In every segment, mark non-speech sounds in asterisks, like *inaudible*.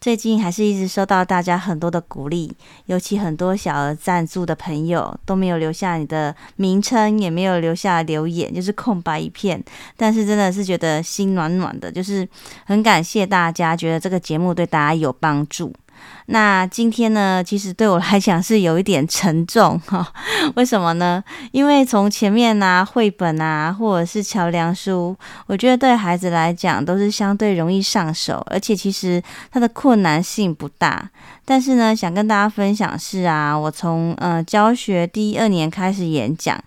最近还是一直收到大家很多的鼓励，尤其很多小额赞助的朋友都没有留下你的名称，也没有留下留言，就是空白一片。但是真的是觉得心暖暖的，就是很感谢大家，觉得这个节目对大家有帮助。那今天呢，其实对我来讲是有一点沉重 *laughs* 哈。为什么呢？因为从前面啊，绘本啊，或者是桥梁书，我觉得对孩子来讲都是相对容易上手，而且其实它的困难性不大。但是呢，想跟大家分享是啊，我从呃教学第一二年开始演讲。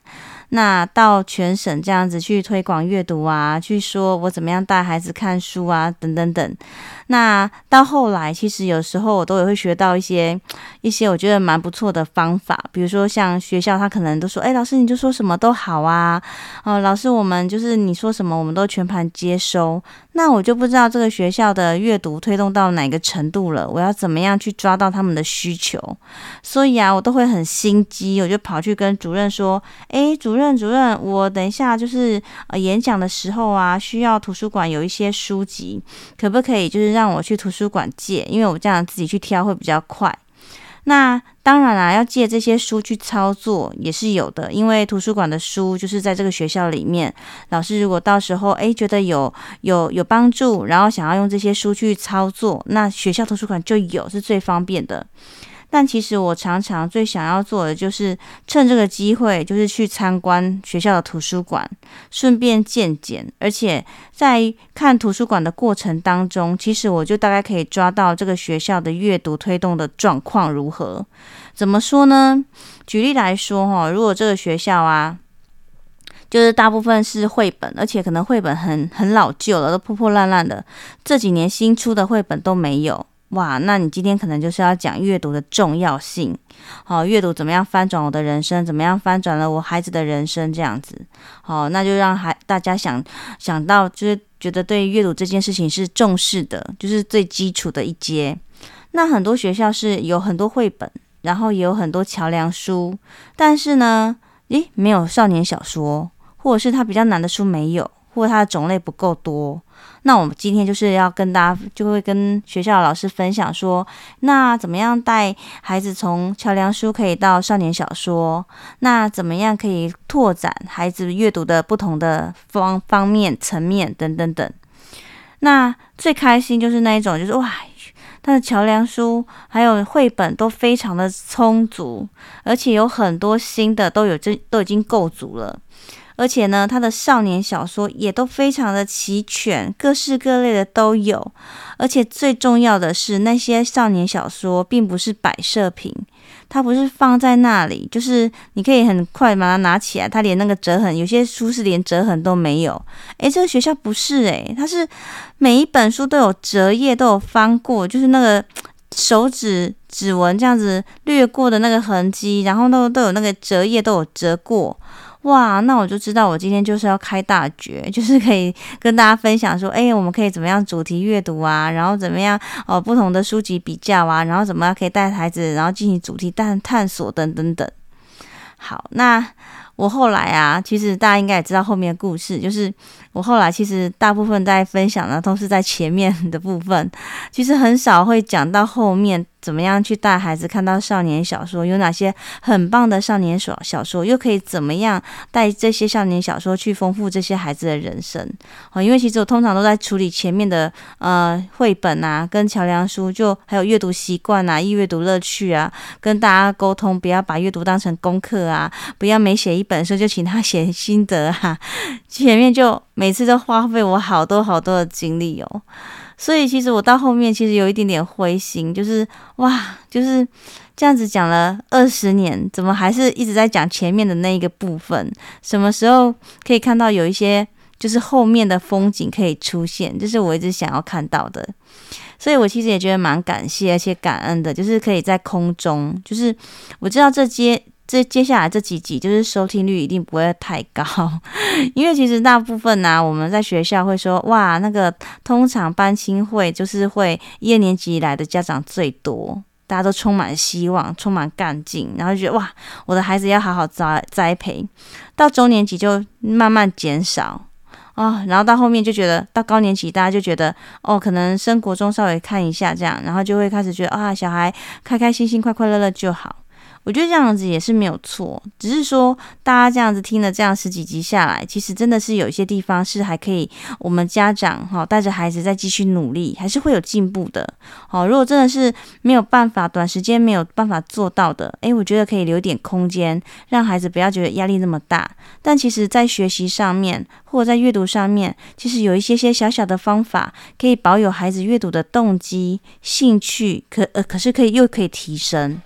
那到全省这样子去推广阅读啊，去说我怎么样带孩子看书啊，等等等。那到后来，其实有时候我都也会学到一些 *tsk* 一些我觉得蛮不错的方法，比如说像学校他可能都说，哎，老师你就说什么都好啊，哦，老师我们就是你说什么我们都全盘接收。那我就不知道这个学校的阅读推动到哪个程度了，我要怎么样去抓到他们的需求？所以啊，我都会很心机，我就跑去跟主任说，哎，主任。主任，我等一下就是呃演讲的时候啊，需要图书馆有一些书籍，可不可以就是让我去图书馆借？因为我这样自己去挑会比较快。那当然啦，要借这些书去操作也是有的，因为图书馆的书就是在这个学校里面，老师如果到时候诶觉得有有有帮助，然后想要用这些书去操作，那学校图书馆就有，是最方便的。但其实我常常最想要做的就是趁这个机会，就是去参观学校的图书馆，顺便见见。而且在看图书馆的过程当中，其实我就大概可以抓到这个学校的阅读推动的状况如何。怎么说呢？举例来说，哈，如果这个学校啊，就是大部分是绘本，而且可能绘本很很老旧了，都破破烂烂的，这几年新出的绘本都没有。哇，那你今天可能就是要讲阅读的重要性，好，阅读怎么样翻转我的人生，怎么样翻转了我孩子的人生这样子，好，那就让孩大家想想到，就是觉得对阅读这件事情是重视的，就是最基础的一阶。那很多学校是有很多绘本，然后也有很多桥梁书，但是呢，诶，没有少年小说，或者是它比较难的书没有。或者它的种类不够多，那我们今天就是要跟大家，就会跟学校老师分享说，那怎么样带孩子从桥梁书可以到少年小说？那怎么样可以拓展孩子阅读的不同的方方面、层面等等等？那最开心就是那一种，就是哇，他的桥梁书还有绘本都非常的充足，而且有很多新的都有这都已经够足了。而且呢，他的少年小说也都非常的齐全，各式各类的都有。而且最重要的是，那些少年小说并不是摆设品，它不是放在那里，就是你可以很快把它拿起来，它连那个折痕，有些书是连折痕都没有。诶，这个学校不是诶，它是每一本书都有折页，都有翻过，就是那个手指指纹这样子掠过的那个痕迹，然后都都有那个折页都有折过。哇，那我就知道我今天就是要开大绝，就是可以跟大家分享说，哎，我们可以怎么样主题阅读啊，然后怎么样哦，不同的书籍比较啊，然后怎么样可以带孩子，然后进行主题探探索等等等。好，那我后来啊，其实大家应该也知道后面的故事，就是我后来其实大部分在分享的都是在前面的部分，其实很少会讲到后面。怎么样去带孩子看到少年小说？有哪些很棒的少年小小说？又可以怎么样带这些少年小说去丰富这些孩子的人生？哦，因为其实我通常都在处理前面的呃绘本啊，跟桥梁书，就还有阅读习惯啊、易阅读乐趣啊，跟大家沟通，不要把阅读当成功课啊，不要每写一本书就请他写心得啊，前面就每次都花费我好多好多的精力哦。所以其实我到后面其实有一点点灰心，就是哇，就是这样子讲了二十年，怎么还是一直在讲前面的那一个部分？什么时候可以看到有一些就是后面的风景可以出现，这是我一直想要看到的。所以我其实也觉得蛮感谢而且感恩的，就是可以在空中，就是我知道这些这接下来这几集就是收听率一定不会太高，*laughs* 因为其实大部分呢、啊，我们在学校会说哇，那个通常班亲会就是会一二年级来的家长最多。大家都充满希望，充满干劲，然后就觉得哇，我的孩子要好好栽栽培。到中年级就慢慢减少啊、然后到后面就觉得到高年级，大家就觉得哦，可能升国中稍微看一下这样，然后就会开始觉得啊，小孩开开心心、快快乐乐就好。我觉得这样子也是没有错，只是说大家这样子听了这样十几集下来，其实真的是有一些地方是还可以，我们家长哈带着孩子再继续努力，还是会有进步的。好，如果真的是没有办法，短时间没有办法做到的，诶，我觉得可以留点空间，让孩子不要觉得压力那么大。但其实，在学习上面或者在阅读上面，其实有一些些小小的方法，可以保有孩子阅读的动机、兴趣，可呃可是可以又可以提升。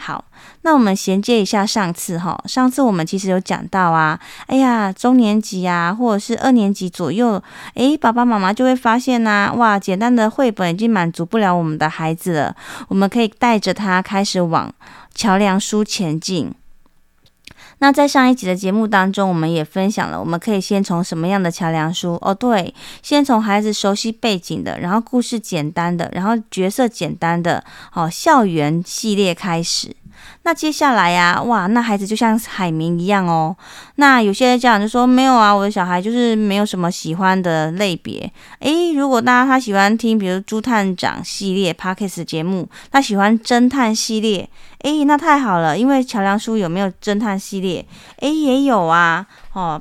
好。那我们衔接一下上次哈，上次我们其实有讲到啊，哎呀，中年级啊，或者是二年级左右，诶，爸爸妈妈就会发现呐、哇，简单的绘本已经满足不了我们的孩子了，我们可以带着他开始往桥梁书前进。那在上一集的节目当中，我们也分享了，我们可以先从什么样的桥梁书？哦，对，先从孩子熟悉背景的，然后故事简单的，然后角色简单的，哦，校园系列开始。那接下来呀、哇，那孩子就像海绵一样哦。那有些家长就说没有啊，我的小孩就是没有什么喜欢的类别。诶，如果大家他喜欢听，比如朱探长系列 Podcast 节目，他喜欢侦探系列，诶，那太好了，因为桥梁书有没有侦探系列？诶，也有啊，哦，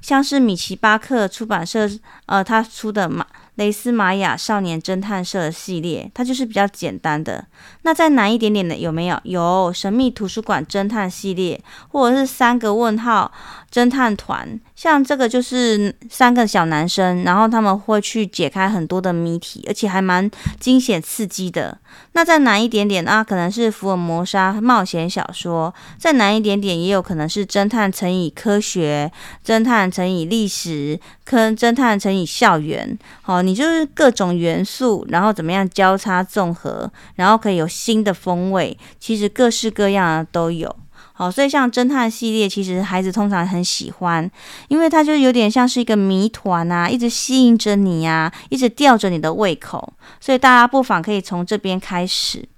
像是米奇巴克出版社呃他出的嘛。蕾丝玛雅少年侦探社系列，它就是比较简单的。那再难一点点的有没有？有神秘图书馆侦探系列，或者是三个问号侦探团。像这个就是三个小男生，然后他们会去解开很多的谜题，而且还蛮惊险刺激的。那再难一点点啊，可能是福尔摩沙冒险小说。再难一点点，也有可能是侦探乘以科学，侦探乘以历史，科侦探乘以校园。好，你就是各种元素，然后怎么样交叉综合，然后可以有新的风味。其实各式各样的都有。好，所以像侦探系列，其实孩子通常很喜欢，因为它就有点像是一个谜团啊，一直吸引着你呀，一直吊着你的胃口，所以大家不妨可以从这边开始。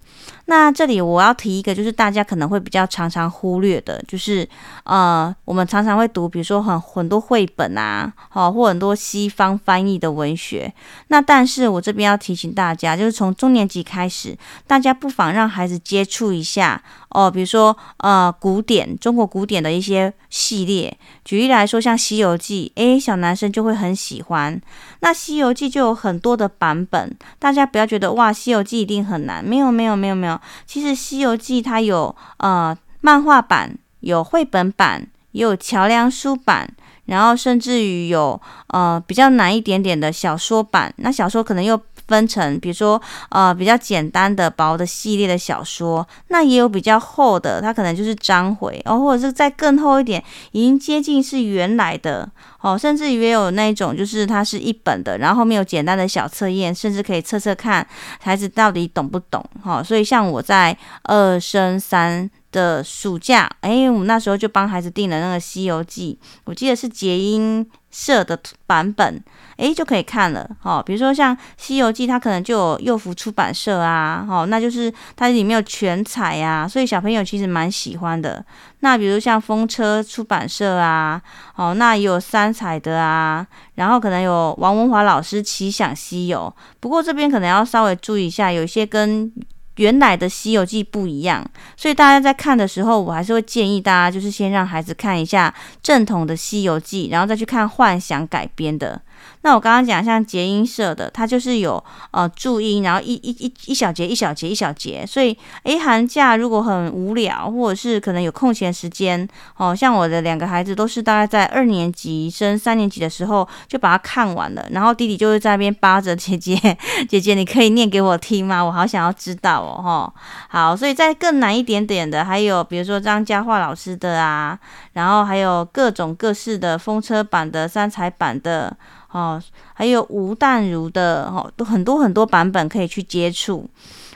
那这里我要提一个，就是大家可能会比较常常忽略的，就是呃，我们常常会读，比如说很很多绘本啊，好，或很多西方翻译的文学。那但是我这边要提醒大家，就是从中年级开始，大家不妨让孩子接触一下哦，比如说呃，古典中国古典的一些系列。举例来说，像《西游记》，诶，小男生就会很喜欢。那《西游记》就有很多的版本，大家不要觉得哇，《西游记》一定很难。没有，没有，没有，没有。其实《西游记》它有呃漫画版，有绘本版，也有桥梁书版，然后甚至于有呃比较难一点点的小说版。那小说可能又分成，比如说呃比较简单的薄的系列的小说，那也有比较厚的，它可能就是章回哦，或者是再更厚一点，已经接近是原来的哦，甚至于也有那种就是它是一本的，然后后面有简单的小测验，甚至可以测测看孩子到底懂不懂哈、哦。所以像我在二升三的暑假，哎，我们那时候就帮孩子订了那个《西游记》，我记得是结音社的版本。诶，就可以看了，哦，比如说像《西游记》，它可能就有幼福出版社啊，哦，那就是它里面有全彩呀，所以小朋友其实蛮喜欢的。那比如像风车出版社啊，哦，那也有三彩的啊，然后可能有王文华老师《奇想西游》，不过这边可能要稍微注意一下，有一些跟原来的《西游记》不一样，所以大家在看的时候，我还是会建议大家，就是先让孩子看一下正统的《西游记》，然后再去看幻想改编的。那我刚刚讲像结音社的，它就是有呃注音，然后一一一一小节一小节一小节，所以诶，寒假如果很无聊，或者是可能有空闲时间，哦，像我的两个孩子都是大概在二年级升三年级的时候就把它看完了，然后弟弟就会在那边扒着姐姐，*laughs* 姐姐你可以念给我听吗？我好想要知道哦，哈，好，所以再更难一点点的，还有比如说张家化老师的啊，然后还有各种各式的风车版的、三彩版的。哦，还有吴淡如的哦，都很多很多版本可以去接触。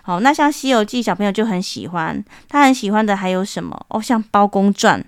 好，那像《西游记》，小朋友就很喜欢，他很喜欢的还有什么？哦，像《包公传》。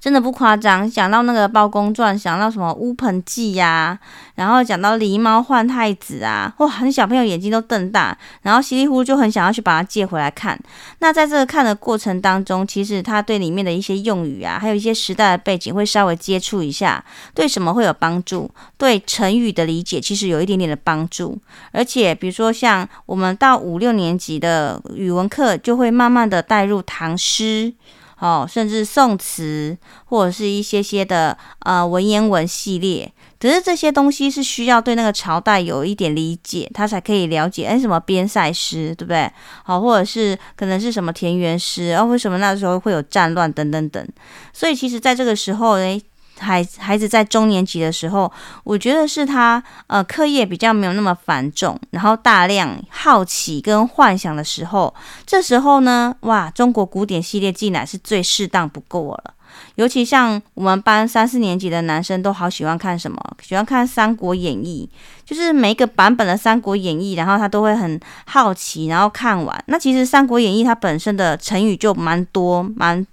真的不夸张，讲到那个《包公传》，想到什么乌盆记呀，然后讲到狸猫换太子啊，哇，你小朋友眼睛都瞪大，然后稀里糊涂就很想要去把它借回来看。那在这个看的过程当中，其实他对里面的一些用语啊，还有一些时代的背景会稍微接触一下，对什么会有帮助？对成语的理解其实有一点点的帮助。而且比如说像我们到五六年级的语文课，就会慢慢的带入唐诗。哦，甚至宋词或者是一些些的呃文言文系列，只是这些东西是需要对那个朝代有一点理解，他才可以了解，哎，什么边塞诗，对不对？好，或者是可能是什么田园诗，啊为什么那时候会有战乱等等等，所以其实在这个时候，诶。孩孩子在中年级的时候，我觉得是他呃课业比较没有那么繁重，然后大量好奇跟幻想的时候，这时候呢，哇，中国古典系列进来是最适当不过了。尤其像我们班三四年级的男生都好喜欢看什么，喜欢看《三国演义》，就是每一个版本的《三国演义》，然后他都会很好奇，然后看完。那其实《三国演义》它本身的成语就蛮多，蛮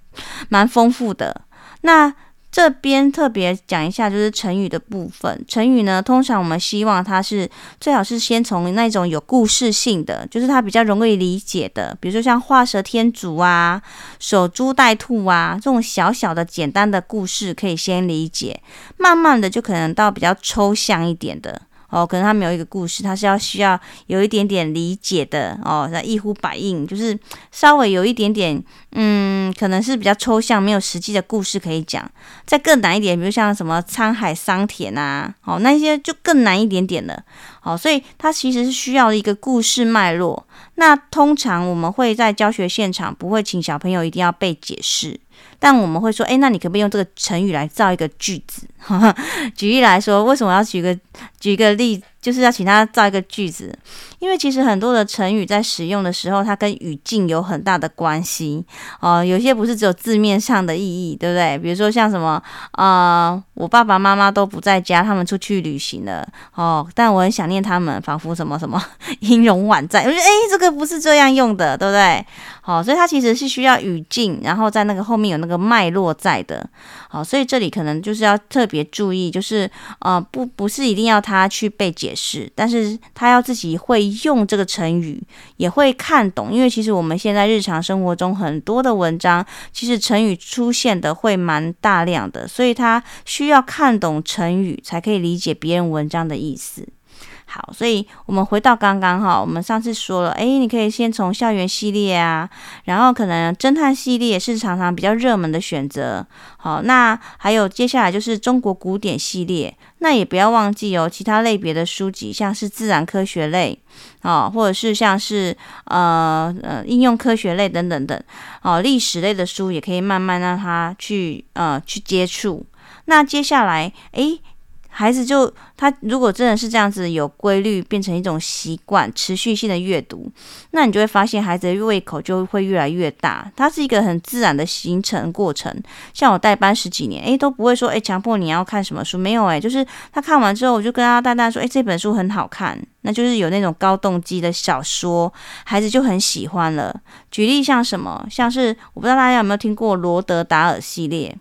蛮丰富的。那这边特别讲一下，就是成语的部分。成语呢，通常我们希望它是最好是先从那种有故事性的，就是它比较容易理解的，比如说像画蛇添足啊、守株待兔啊这种小小的简单的故事，可以先理解。慢慢的就可能到比较抽象一点的。哦，可能他没有一个故事，他是要需要有一点点理解的哦，那一呼百应，就是稍微有一点点，嗯，可能是比较抽象，没有实际的故事可以讲。再更难一点，比如像什么沧海桑田啊，哦，那些就更难一点点了。哦，所以他其实是需要一个故事脉络。那通常我们会在教学现场不会请小朋友一定要背解释。但我们会说，诶，那你可不可以用这个成语来造一个句子？*laughs* 举例来说，为什么要举个举个例子？就是要请他造一个句子，因为其实很多的成语在使用的时候，它跟语境有很大的关系哦。有些不是只有字面上的意义，对不对？比如说像什么啊、呃，我爸爸妈妈都不在家，他们出去旅行了哦，但我很想念他们，仿佛什么什么 *laughs* 音容宛在。我觉得诶，这个不是这样用的，对不对？好、所以它其实是需要语境，然后在那个后面有那个脉络在的。好，所以这里可能就是要特别注意，就是呃，不不是一定要他去背解释，但是他要自己会用这个成语，也会看懂，因为其实我们现在日常生活中很多的文章，其实成语出现的会蛮大量的，所以他需要看懂成语，才可以理解别人文章的意思。好，所以我们回到刚刚哈，我们上次说了，诶，你可以先从校园系列啊，然后可能侦探系列是常常比较热门的选择。好，那还有接下来就是中国古典系列，那也不要忘记哦，其他类别的书籍，像是自然科学类，哦，或者是像是呃呃应用科学类等等等，哦，历史类的书也可以慢慢让他去呃去接触。那接下来，诶。孩子就他如果真的是这样子有规律，变成一种习惯，持续性的阅读，那你就会发现孩子的胃口就会越来越大。它是一个很自然的形成过程。像我带班十几年，诶，都不会说诶，强迫你要看什么书，没有诶，就是他看完之后，我就跟他淡淡说，诶，这本书很好看，那就是有那种高动机的小说，孩子就很喜欢了。举例像什么，像是我不知道大家有没有听过罗德达尔系列。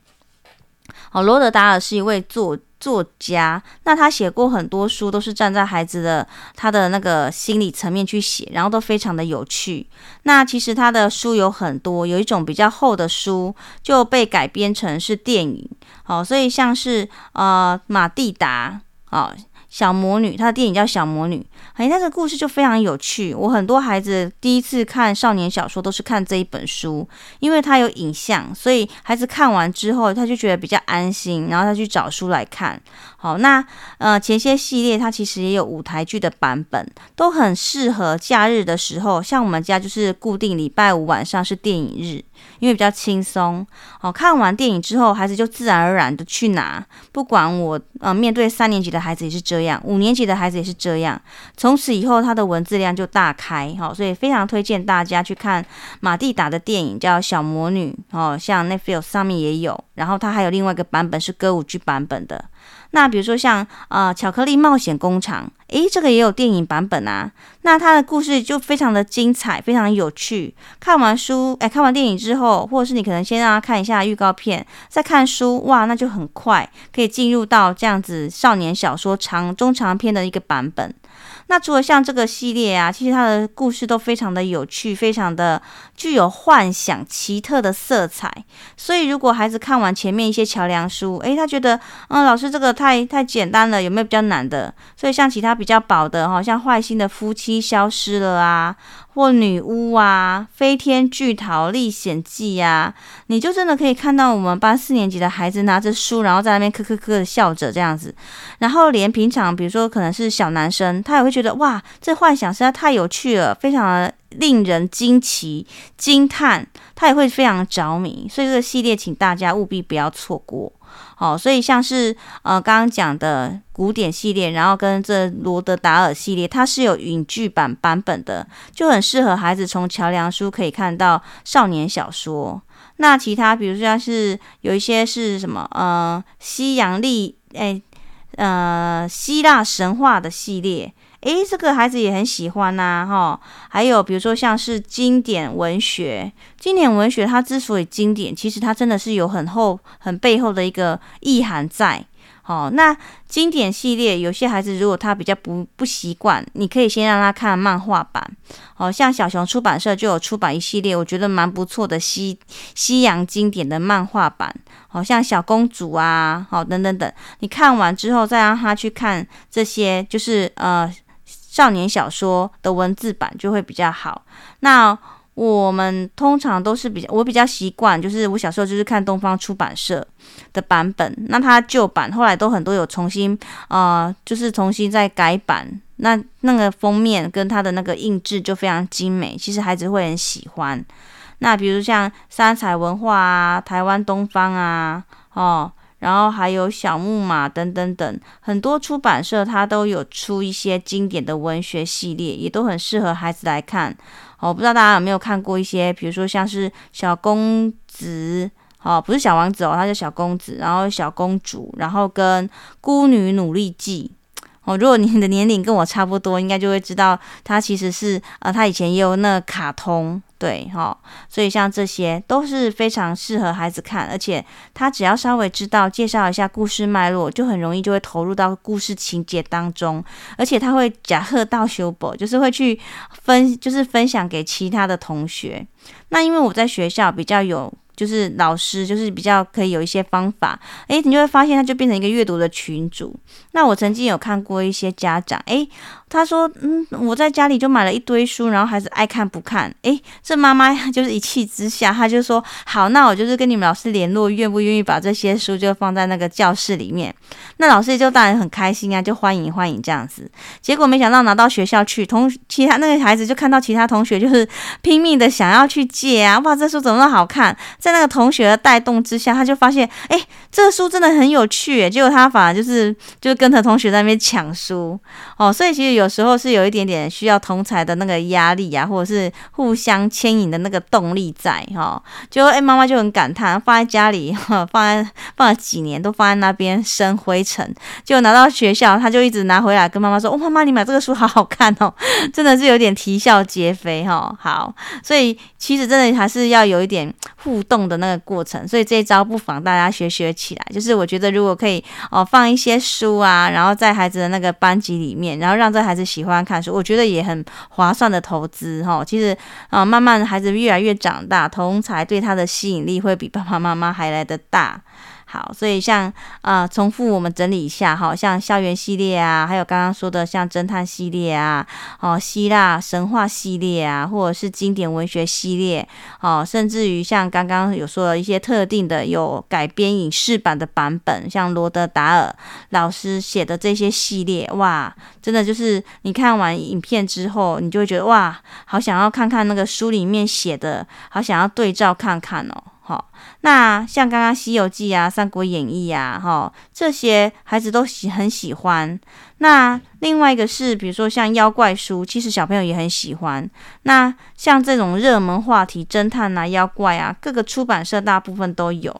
好，罗德达尔是一位作作家，那他写过很多书，都是站在孩子的他的那个心理层面去写，然后都非常的有趣。那其实他的书有很多，有一种比较厚的书就被改编成是电影。好，所以像是呃马蒂达，好。小魔女，她的电影叫《小魔女》，哎，那个故事就非常有趣。我很多孩子第一次看少年小说都是看这一本书，因为它有影像，所以孩子看完之后他就觉得比较安心，然后他去找书来看。好，那呃前些系列它其实也有舞台剧的版本，都很适合假日的时候。像我们家就是固定礼拜五晚上是电影日，因为比较轻松。好，看完电影之后，孩子就自然而然的去拿，不管我呃面对三年级的孩子也是这样，五年级的孩子也是这样。从此以后，他的文字量就大开。好，所以非常推荐大家去看马蒂达的电影，叫《小魔女》。哦，像 Netflix 上面也有，然后它还有另外一个版本是歌舞剧版本的。那比如说像呃巧克力冒险工厂，诶，这个也有电影版本啊。那它的故事就非常的精彩，非常有趣。看完书，诶，看完电影之后，或者是你可能先让他看一下预告片，再看书，哇，那就很快可以进入到这样子少年小说长中长篇的一个版本。那除了像这个系列啊，其实它的故事都非常的有趣，非常的具有幻想、奇特的色彩。所以如果孩子看完前面一些桥梁书，诶，他觉得，嗯，老师这个太太简单了，有没有比较难的？所以像其他比较薄的哈，像坏心的夫妻消失了啊。或女巫啊，飞天巨桃历险记呀，你就真的可以看到我们班四年级的孩子拿着书，然后在那边咯咯咯的笑着这样子。然后连平常，比如说可能是小男生，他也会觉得哇，这幻想实在太有趣了，非常的令人惊奇、惊叹，他也会非常着迷。所以这个系列，请大家务必不要错过。好，所以像是呃刚刚讲的古典系列，然后跟这罗德达尔系列，它是有影剧版版本的，就很适合孩子从桥梁书可以看到少年小说。那其他比如说像是有一些是什么呃西洋历诶呃希腊神话的系列。诶，这个孩子也很喜欢呐，哈。还有比如说像是经典文学，经典文学它之所以经典，其实它真的是有很厚、很背后的一个意涵在。好，那经典系列有些孩子如果他比较不不习惯，你可以先让他看漫画版。好，像小熊出版社就有出版一系列，我觉得蛮不错的西西洋经典的漫画版。好像小公主啊，好等等等，你看完之后再让他去看这些，就是呃。少年小说的文字版就会比较好。那我们通常都是比较，我比较习惯，就是我小时候就是看东方出版社的版本。那它旧版后来都很多有重新，呃，就是重新再改版。那那个封面跟它的那个印制就非常精美，其实孩子会很喜欢。那比如像三彩文化啊、台湾东方啊，哦。然后还有小木马等等等，很多出版社它都有出一些经典的文学系列，也都很适合孩子来看。哦，不知道大家有没有看过一些，比如说像是小公子，哦，不是小王子哦，他是小公子，然后小公主，然后跟孤女努力记。哦，如果你的年龄跟我差不多，应该就会知道，他其实是呃，他以前也有那个卡通，对哈、哦，所以像这些都是非常适合孩子看，而且他只要稍微知道介绍一下故事脉络，就很容易就会投入到故事情节当中，而且他会假贺到修补，就是会去分，就是分享给其他的同学。那因为我在学校比较有。就是老师，就是比较可以有一些方法，诶，你就会发现他就变成一个阅读的群主。那我曾经有看过一些家长，诶，他说，嗯，我在家里就买了一堆书，然后孩子爱看不看，诶，这妈妈就是一气之下，他就说，好，那我就是跟你们老师联络，愿不愿意把这些书就放在那个教室里面？那老师就当然很开心啊，就欢迎欢迎这样子。结果没想到拿到学校去，同其他那个孩子就看到其他同学就是拼命的想要去借啊，哇，这书怎么那么好看？在那个同学的带动之下，他就发现，哎，这个书真的很有趣。结果他反而就是，就跟着同学在那边抢书哦。所以其实有有时候是有一点点需要同才的那个压力啊，或者是互相牵引的那个动力在哈、就哎，妈妈就很感叹，放在家里，*laughs* 放在放了几年，都放在那边生灰尘。就拿到学校，他就一直拿回来跟妈妈说：“哦，妈妈，你买这个书好好看哦，*laughs* 真的是有点啼笑皆非哈、哦。”好，所以其实真的还是要有一点互。动的那个过程，所以这一招不妨大家学学起来。就是我觉得，如果可以哦，放一些书啊，然后在孩子的那个班级里面，然后让这孩子喜欢看书，我觉得也很划算的投资哈。其实啊，慢慢孩子越来越长大，同才对他的吸引力会比爸爸妈妈还来的大。好，所以像呃，重复我们整理一下哈，像校园系列啊，还有刚刚说的像侦探系列啊，哦，希腊神话系列啊，或者是经典文学系列，哦，甚至于像刚刚有说的一些特定的有改编影视版的版本，像罗德达尔老师写的这些系列，哇，真的就是你看完影片之后，你就会觉得哇，好想要看看那个书里面写的，好想要对照看看哦。好，那像刚刚《西游记》啊，《三国演义》啊，哈，这些孩子都喜很喜欢。那另外一个是，比如说像妖怪书，其实小朋友也很喜欢。那像这种热门话题，侦探啊、妖怪啊，各个出版社大部分都有。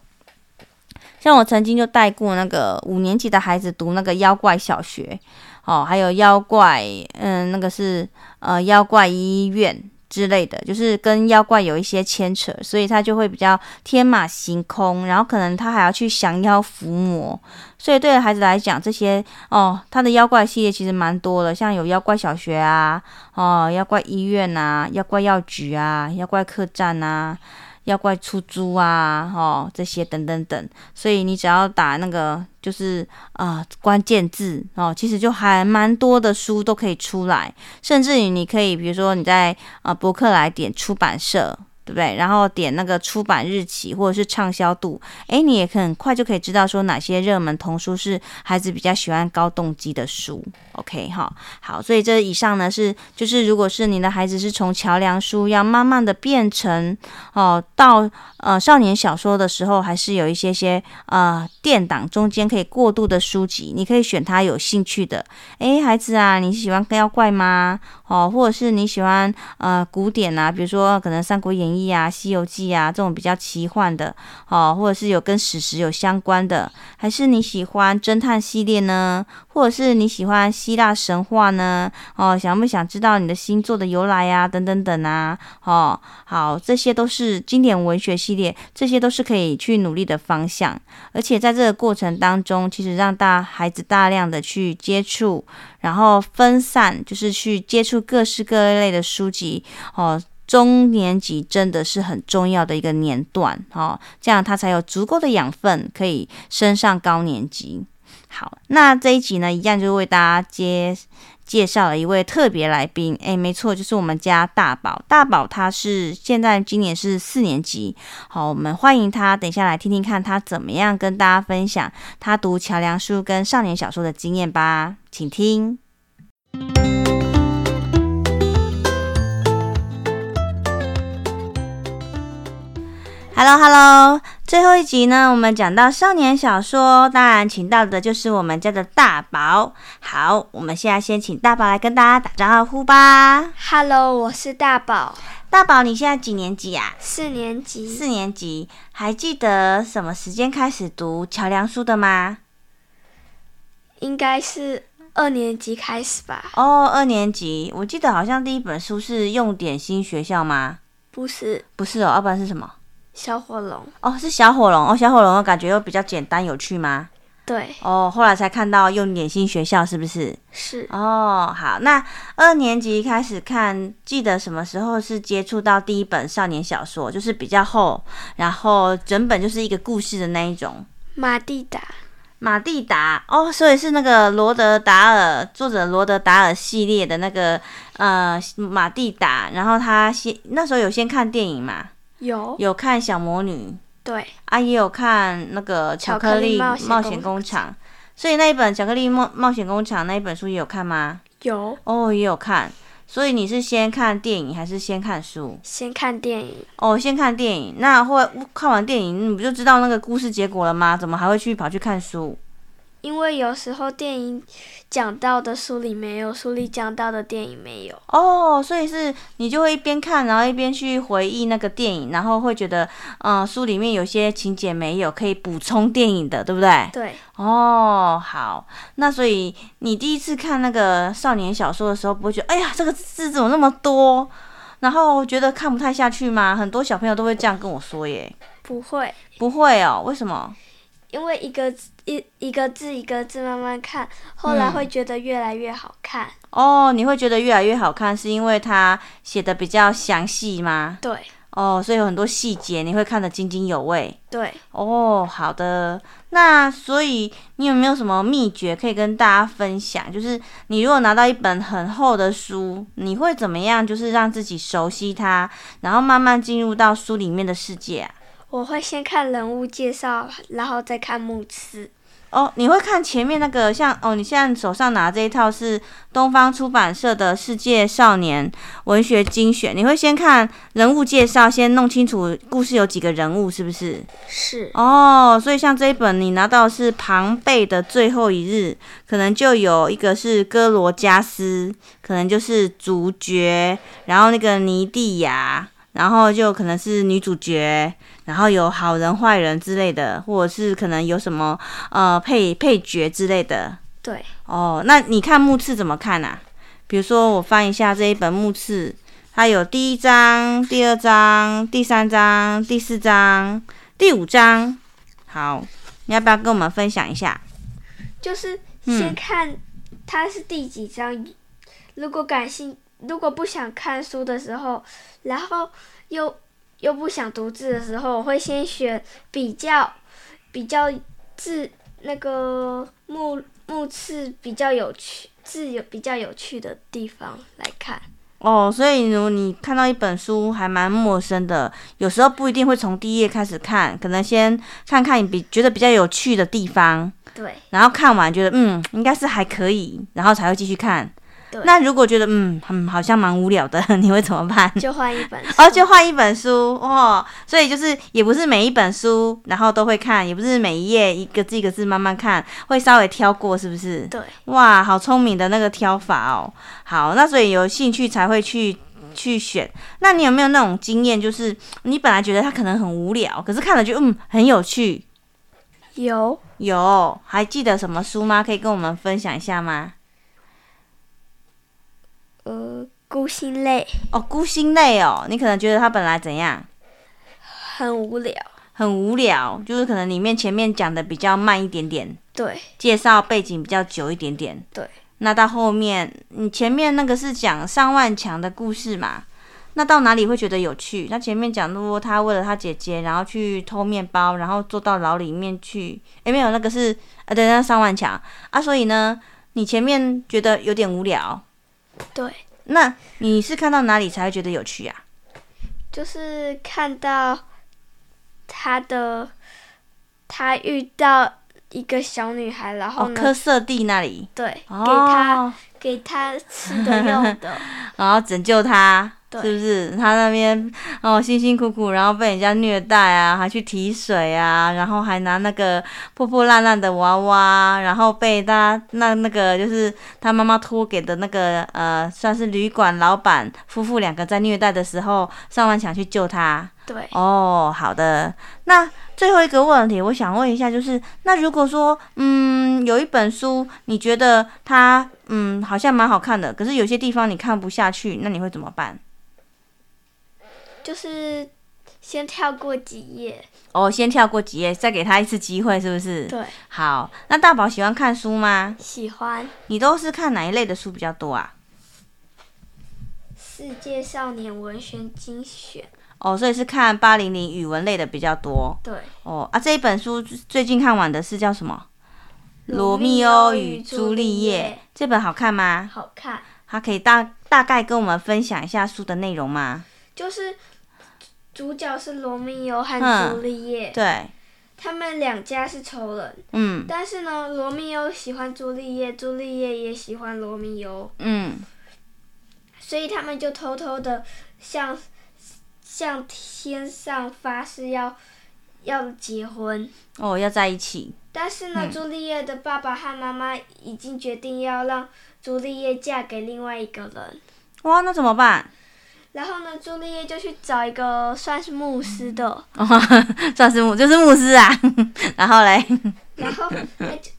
像我曾经就带过那个五年级的孩子读那个妖怪小学，哦，还有妖怪，嗯，那个是呃妖怪医院。之类的，就是跟妖怪有一些牵扯，所以他就会比较天马行空，然后可能他还要去降妖伏魔，所以对孩子来讲，这些哦，他的妖怪系列其实蛮多的，像有妖怪小学啊，哦，妖怪医院啊，妖怪药局啊，妖怪客栈啊。要怪出租啊，哦，这些等等等，所以你只要打那个就是啊、关键字哦，其实就还蛮多的书都可以出来，甚至于你可以，比如说你在啊、博客来点出版社。对不对？然后点那个出版日期或者是畅销度，诶，你也很快就可以知道说哪些热门童书是孩子比较喜欢高动机的书。OK 哈，好，所以这以上呢是就是如果是你的孩子是从桥梁书要慢慢的变成哦到呃少年小说的时候，还是有一些些呃电档中间可以过渡的书籍，你可以选他有兴趣的。诶，孩子啊，你喜欢妖怪吗？哦，或者是你喜欢呃古典啊，比如说可能《三国演义》啊，《西游记》啊这种比较奇幻的，哦，或者是有跟史实有相关的，还是你喜欢侦探系列呢？或者是你喜欢希腊神话呢？哦，想不想知道你的星座的由来啊？等等等啊，哦，好，这些都是经典文学系列，这些都是可以去努力的方向。而且在这个过程当中，其实让大孩子大量的去接触。然后分散，就是去接触各式各类的书籍哦。中年级真的是很重要的一个年段哦，这样他才有足够的养分可以升上高年级。好，那这一集呢，一样就为大家接介绍了一位特别来宾。诶，没错，就是我们家大宝。大宝他是现在今年是四年级。好，我们欢迎他，等一下来听听看他怎么样跟大家分享他读桥梁书跟少年小说的经验吧。请听。Hello，Hello，最后一集呢，我们讲到少年小说，当然请到的就是我们家的大宝。好，我们现在先请大宝来跟大家打招呼吧。Hello，我是大宝。大宝，你现在几年级啊？四年级。四年级，还记得什么时间开始读桥梁书的吗？应该是二年级开始吧。哦，二年级，我记得好像第一本书是用点心学校吗？不是，不是哦，要不然是什么？小火龙。哦，是小火龙哦，小火龙，我感觉又比较简单有趣吗？对。哦，后来才看到用点心学校是不是？是。哦，好，那二年级开始看，记得什么时候是接触到第一本少年小说，就是比较厚，然后整本就是一个故事的那一种。马蒂达。马蒂达哦，所以是那个罗德达尔作者罗德达尔系列的那个呃马蒂达，然后他先那时候有先看电影嘛？有有看小魔女，对啊，也有看那个巧克力冒险工厂，所以那一本巧克力冒冒险工厂那一本书也有看吗？有哦，也有看。所以你是先看电影还是先看书？先看电影哦，先看电影。那后来看完电影，你不就知道那个故事结果了吗？怎么还会去跑去看书？因为有时候电影讲到的书里没有，书里讲到的电影没有。哦，所以是你就会一边看，然后一边去回忆那个电影，然后会觉得，嗯，书里面有些情节没有，可以补充电影的，对不对？对。哦，好。那所以你第一次看那个少年小说的时候，不会觉得，哎呀，这个字怎么那么多？然后觉得看不太下去吗？很多小朋友都会这样跟我说耶。不会。不会哦，为什么？因为一个一一个字一个字慢慢看，后来会觉得越来越好看。嗯。哦，你会觉得越来越好看，是因为它写的比较详细吗？对。哦，所以有很多细节你会看得津津有味。对。哦，好的。那所以你有没有什么秘诀可以跟大家分享？就是你如果拿到一本很厚的书，你会怎么样？就是让自己熟悉它，然后慢慢进入到书里面的世界啊？我会先看人物介绍，然后再看目次。哦，你会看前面那个像哦，你现在手上拿这一套是东方出版社的《世界少年文学精选》，你会先看人物介绍，先弄清楚故事有几个人物，是不是？是。哦，所以像这一本你拿到是庞贝的最后一日，可能就有一个是哥罗加斯，可能就是主角，然后那个尼蒂亚，然后就可能是女主角。然后有好人坏人之类的，或者是可能有什么呃配配角之类的。对。哦，那你看木次怎么看啊？比如说我翻一下这一本木次，它有第一章、第二章、第三章、第四章、第五章。好，你要不要跟我们分享一下？就是先看它是第几章，嗯、如果感兴，如果不想看书的时候，然后又。又不想读字的时候，我会先选比较比较字那个目目次比较有趣字有比较有趣的地方来看。哦，所以如果你看到一本书还蛮陌生的，有时候不一定会从第一页开始看，可能先看看你比觉得比较有趣的地方。对。然后看完觉得嗯应该是还可以，然后才会继续看。那如果觉得嗯嗯好像蛮无聊的，*laughs* 你会怎么办？就换一本书哦，就换一本书哦。所以就是也不是每一本书然后都会看，也不是每一页一个字一个字慢慢看，会稍微挑过，是不是？对。哇，好聪明的那个挑法哦。好，那所以有兴趣才会去去选。那你有没有那种经验，就是你本来觉得它可能很无聊，可是看了就嗯很有趣？有有，还记得什么书吗？可以跟我们分享一下吗？呃，孤星泪哦，孤星泪哦，你可能觉得他本来怎样？很无聊，很无聊，就是可能里面前面讲的比较慢一点点，对，介绍背景比较久一点点，对。那到后面，你前面那个是讲上万强的故事嘛？那到哪里会觉得有趣？他前面讲说他为了他姐姐，然后去偷面包，然后坐到牢里面去。诶，没有，那个是啊，对，那上万强啊。所以呢，你前面觉得有点无聊。对，那你是看到哪里才会觉得有趣啊？就是看到他的，他遇到一个小女孩，然后哦，科瑟蒂那里，对，哦、给他给他吃的用的，*laughs* 然后拯救他。对是不是他那边哦辛辛苦苦，然后被人家虐待啊，还去提水啊，然后还拿那个破破烂烂的娃娃，然后被他那那个就是他妈妈托给的那个呃，算是旅馆老板夫妇两个在虐待的时候，上万强去救他。对。哦，好的。那最后一个问题，我想问一下，就是那如果说嗯有一本书，你觉得它嗯好像蛮好看的，可是有些地方你看不下去，那你会怎么办？就是先跳过几页哦，先跳过几页，再给他一次机会，是不是？对。好，那大宝喜欢看书吗？喜欢。你都是看哪一类的书比较多啊？世界少年文学精选。哦，所以是看八零零语文类的比较多。对。哦啊，这一本书最近看完的是叫什么？《罗密欧与朱丽叶》。这本好看吗？好看。他可以大大概跟我们分享一下书的内容吗？就是。主角是罗密欧和朱丽叶，对，他们两家是仇人，嗯，但是呢，罗密欧喜欢朱丽叶，朱丽叶也喜欢罗密欧，嗯，所以他们就偷偷的向向天上发誓要要结婚，哦，要在一起。但是呢，嗯、朱丽叶的爸爸和妈妈已经决定要让朱丽叶嫁给另外一个人，哇，那怎么办？然后呢，朱丽叶就去找一个算是牧师的，哦、*laughs* 算是牧就是牧师啊。*laughs* 然后嘞，然后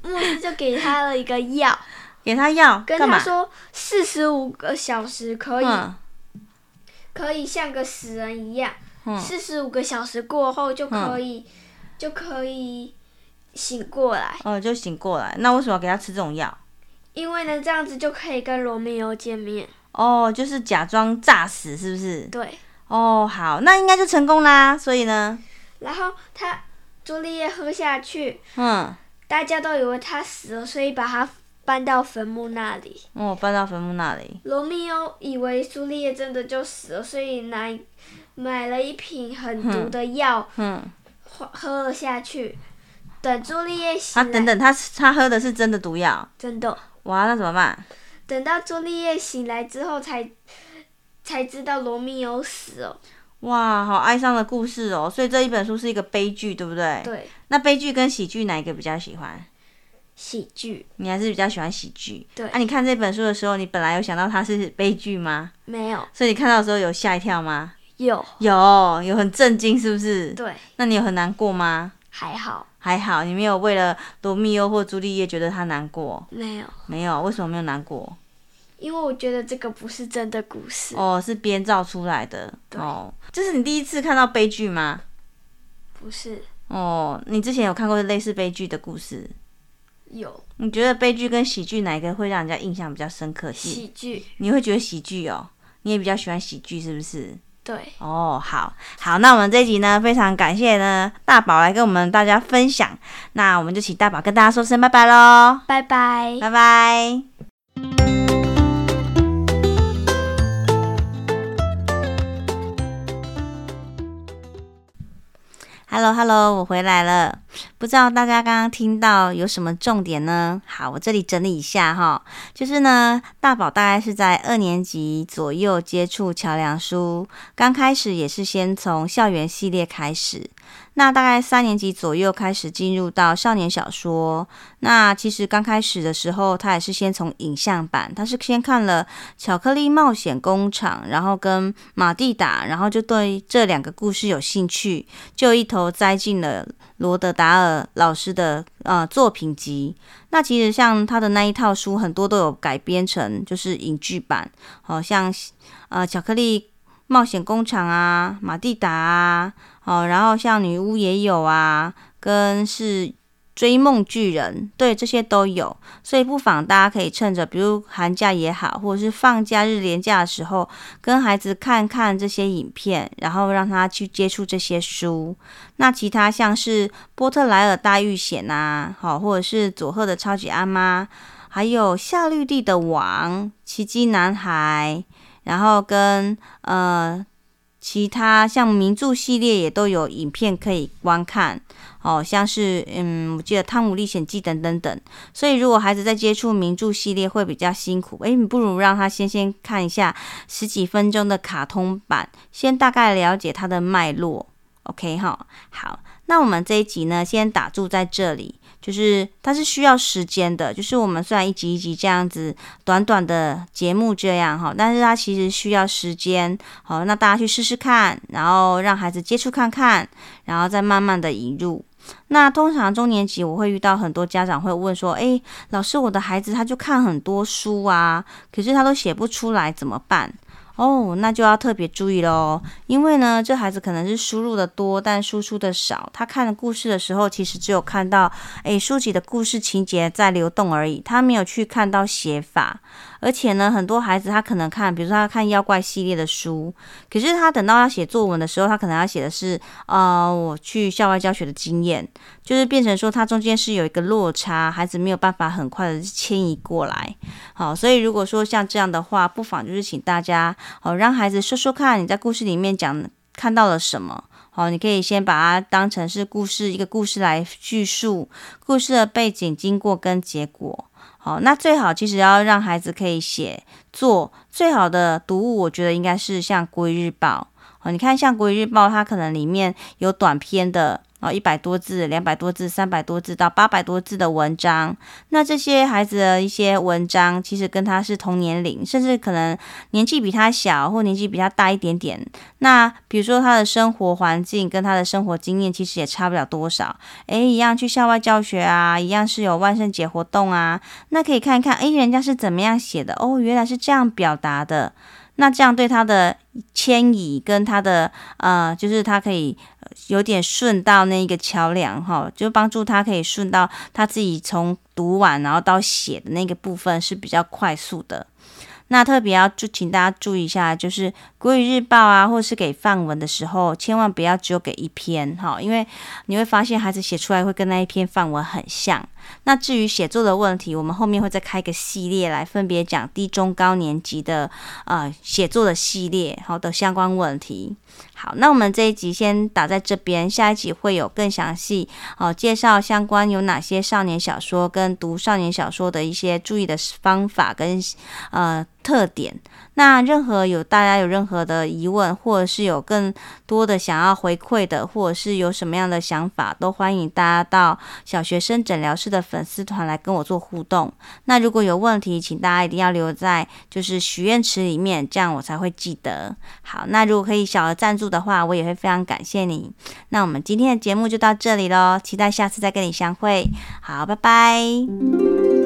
牧师就给他了一个药，给他药，跟他说四十五个小时可以，可以像个死人一样，四十五个小时过后就可以，就可以醒过来。哦，就醒过来。那为什么要给他吃这种药？因为呢，这样子就可以跟罗密欧见面。哦，就是假装诈死，是不是？对。哦，好，那应该就成功啦。所以呢，然后他朱丽叶喝下去，嗯，大家都以为他死了，所以把他搬到坟墓那里。哦，搬到坟墓那里。罗密欧以为朱丽叶真的就死了，所以拿买了一瓶很毒的药，嗯，喝喝了下去。等朱丽叶醒来，啊，等等，他他喝的是真的毒药，真的。哇，那怎么办？等到朱丽叶醒来之后才，才才知道罗密欧死哦。哇，好哀伤的故事哦。所以这一本书是一个悲剧，对不对？对。那悲剧跟喜剧哪一个比较喜欢？喜剧。你还是比较喜欢喜剧。对。啊，你看这本书的时候，你本来有想到它是悲剧吗？没有。所以你看到的时候有吓一跳吗？有。有，有很震惊，是不是？对。那你有很难过吗？还好。还好，你没有为了罗密欧或朱丽叶觉得他难过。没有，没有，为什么没有难过？因为我觉得这个不是真的故事。哦，是编造出来的。哦，这是你第一次看到悲剧吗？不是。哦，你之前有看过类似悲剧的故事？有。你觉得悲剧跟喜剧哪一个会让人家印象比较深刻？喜剧。你会觉得喜剧哦？你也比较喜欢喜剧，是不是？对。哦，好好，那我们这一集呢，非常感谢呢大宝来跟我们大家分享，那我们就请大宝跟大家说声拜拜喽，拜拜，拜拜。Hello，Hello，hello, 我回来了。不知道大家刚刚听到有什么重点呢？好，我这里整理一下哈，就是呢，大宝大概是在二年级左右接触桥梁书，刚开始也是先从校园系列开始。那大概三年级左右开始进入到少年小说。那其实刚开始的时候，他也是先从影像版，他是先看了《巧克力冒险工厂》，然后跟马蒂达，然后就对这两个故事有兴趣，就一头栽进了罗德达尔老师的呃作品集。那其实像他的那一套书，很多都有改编成就是影剧版，好像呃巧克力冒险工厂啊，马蒂达啊。哦，然后像女巫也有啊，跟是追梦巨人，对，这些都有，所以不妨大家可以趁着，比如寒假也好，或者是放假日连假的时候，跟孩子看看这些影片，然后让他去接触这些书。那其他像是波特莱尔大遇险啊，好，或者是佐贺的超级阿妈，还有夏绿蒂的网、奇迹男孩，然后跟呃。其他像名著系列也都有影片可以观看，哦，像是嗯，我记得《汤姆历险记》等等等。所以如果孩子在接触名著系列会比较辛苦，诶，你不如让他先先看一下十几分钟的卡通版，先大概了解它的脉络。OK 哈，好，那我们这一集呢，先打住在这里。就是它是需要时间的，就是我们虽然一集一集这样子短短的节目这样哈，但是它其实需要时间。好，那大家去试试看，然后让孩子接触看看，然后再慢慢的引入。那通常中年级我会遇到很多家长会问说，诶，老师，我的孩子他就看很多书啊，可是他都写不出来，怎么办？哦，那就要特别注意喽，因为呢，这孩子可能是输入的多，但输出的少。他看的故事的时候，其实只有看到，诶，书籍的故事情节在流动而已，他没有去看到写法。而且呢，很多孩子他可能看，比如说他看妖怪系列的书，可是他等到要写作文的时候，他可能要写的是，呃，我去校外教学的经验，就是变成说他中间是有一个落差，孩子没有办法很快的迁移过来。好，所以如果说像这样的话，不妨就是请大家，好，让孩子说说看你在故事里面讲看到了什么。好，你可以先把它当成是故事，一个故事来叙述故事的背景、经过跟结果。好，那最好其实要让孩子可以写作，最好的读物，我觉得应该是像《国语日报》。哦，你看像《国语日报》，它可能里面有短篇的。哦，一百多字、两百多字、三百多字到八百多字的文章，那这些孩子的一些文章，其实跟他是同年龄，甚至可能年纪比他小或年纪比他大一点点。那比如说他的生活环境跟他的生活经验，其实也差不了多少。诶，一样去校外教学啊，一样是有万圣节活动啊，那可以看一看，诶，人家是怎么样写的哦，原来是这样表达的。那这样对他的迁移跟他的呃，就是他可以有点顺到那个桥梁哈，就帮助他可以顺到他自己从读完然后到写的那个部分是比较快速的。那特别要注请大家注意一下，就是《国语日报啊，或是给范文的时候，千万不要只有给一篇哈，因为你会发现孩子写出来会跟那一篇范文很像。那至于写作的问题，我们后面会再开一个系列来分别讲低、中、高年级的呃写作的系列，好的相关问题。好，那我们这一集先打在这边，下一集会有更详细哦介绍相关有哪些少年小说跟读少年小说的一些注意的方法跟呃特点。那任何有大家有任何的疑问，或者是有更多的想要回馈的，或者是有什么样的想法，都欢迎大家到小学生诊疗室的粉丝团来跟我做互动。那如果有问题，请大家一定要留在就是许愿池里面，这样我才会记得。好，那如果可以小额赞助的话，我也会非常感谢你。那我们今天的节目就到这里喽，期待下次再跟你相会。好，拜拜。